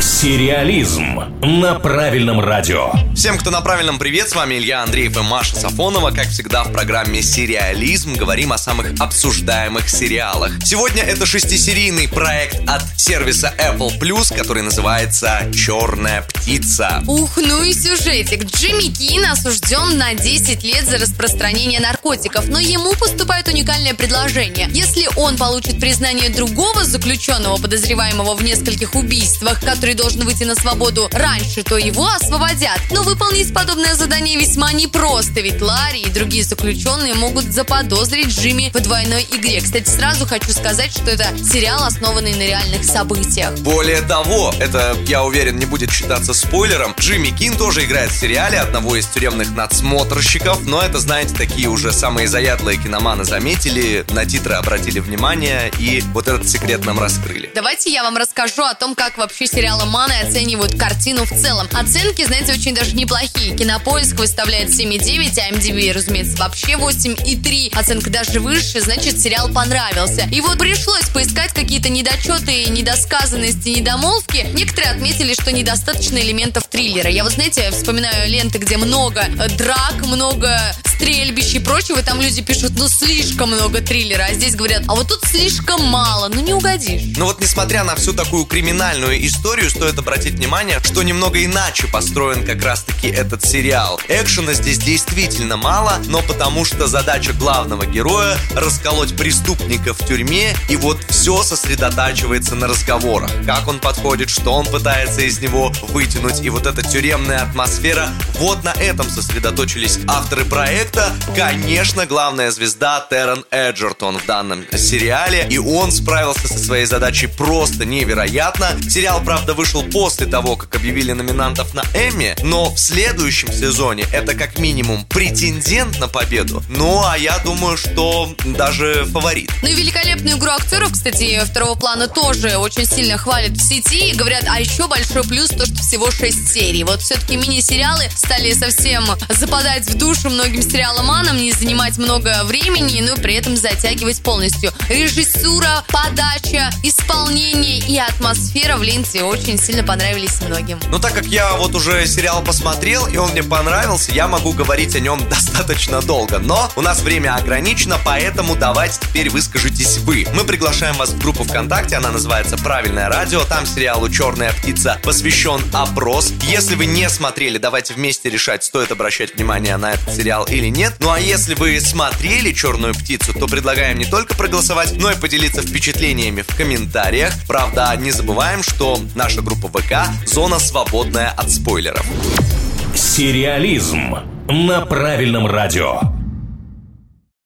Сериализм на правильном радио. Всем, кто на правильном привет, с вами Илья Андреев и Маша Сафонова. Как всегда в программе «Сериализм» говорим о самых обсуждаемых сериалах. Сегодня это шестисерийный проект от сервиса Apple Plus, который называется «Черная птица». Ух, ну и сюжетик. Джимми Кин осужден на 10 лет за распространение наркотиков, но ему поступает уникальное предложение. Если он получит признание другого заключенного, подозреваемого в нескольких убийствах, который должен выйти на свободу раньше, то его освободят. Но выполнить подобное задание весьма непросто, ведь Ларри и другие заключенные могут заподозрить Джимми в двойной игре. Кстати, сразу хочу сказать, что это сериал, основанный на реальных событиях. Более того, это, я уверен, не будет считаться спойлером, Джимми Кин тоже играет в сериале одного из тюремных надсмотрщиков, но это, знаете, такие уже самые заядлые киноманы заметили, на титры обратили внимание и вот этот секрет нам раскрыли. Давайте я вам расскажу о том, как вообще сериалы Маны оценивают картину в целом. Оценки, знаете, очень даже неплохие. Кинопоиск выставляет 7,9, а MDB, разумеется, вообще 8,3. Оценка даже выше, значит, сериал понравился. И вот пришлось поискать какие-то недочеты, недосказанности, недомолвки. Некоторые отметили, что недостаточно элементов триллера. Я вот, знаете, вспоминаю ленты, где много драк, много стрельбищ и прочего, и там люди пишут, ну, слишком много триллера, а здесь говорят, а вот тут слишком мало, ну, не угодишь. Но вот несмотря на всю такую криминальную историю, стоит обратить внимание, что немного иначе построен как раз-таки этот сериал. Экшена здесь действительно мало, но потому что задача главного героя расколоть преступника в тюрьме, и вот все сосредотачивается на разговорах. Как он подходит, что он пытается из него вытянуть, и вот эта тюремная атмосфера, вот на этом сосредоточились авторы проекта. Конечно, главная звезда Террен Эджертон в данном сериале, и он справился со своей задачей просто невероятно. Сериал, правда, вышел после того, как объявили номинантов на Эмми, но в следующем сезоне это как минимум претендент на победу. Ну, а я думаю, что даже фаворит. Ну и великолепную игру актеров, кстати, второго плана тоже очень сильно хвалят в сети. И говорят, а еще большой плюс то, что всего 6 серий. Вот все-таки мини-сериалы стали совсем западать в душу многим сериаломанам, не занимать много времени, но при этом затягивать полностью. Режиссура, подача, исполнение и атмосфера в ленте очень сильно понравились многим. Но так как я вот уже сериал посмотрел, и он мне понравился, я могу говорить о нем достаточно долго. Но у нас время ограничено, поэтому давайте теперь выскажитесь вы. Мы приглашаем вас в группу ВКонтакте, она называется «Правильное радио». Там сериалу «Черная птица» посвящен опрос. Если вы не смотрели, давайте вместе решать, стоит обращать внимание на этот сериал или нет. Ну а если вы смотрели «Черную птицу», то предлагаем не только проголосовать, но и поделиться впечатлениями в комментариях. Правда, не забываем, что наша группа ВК – зона свободная от спойлеров. Сериализм на правильном радио.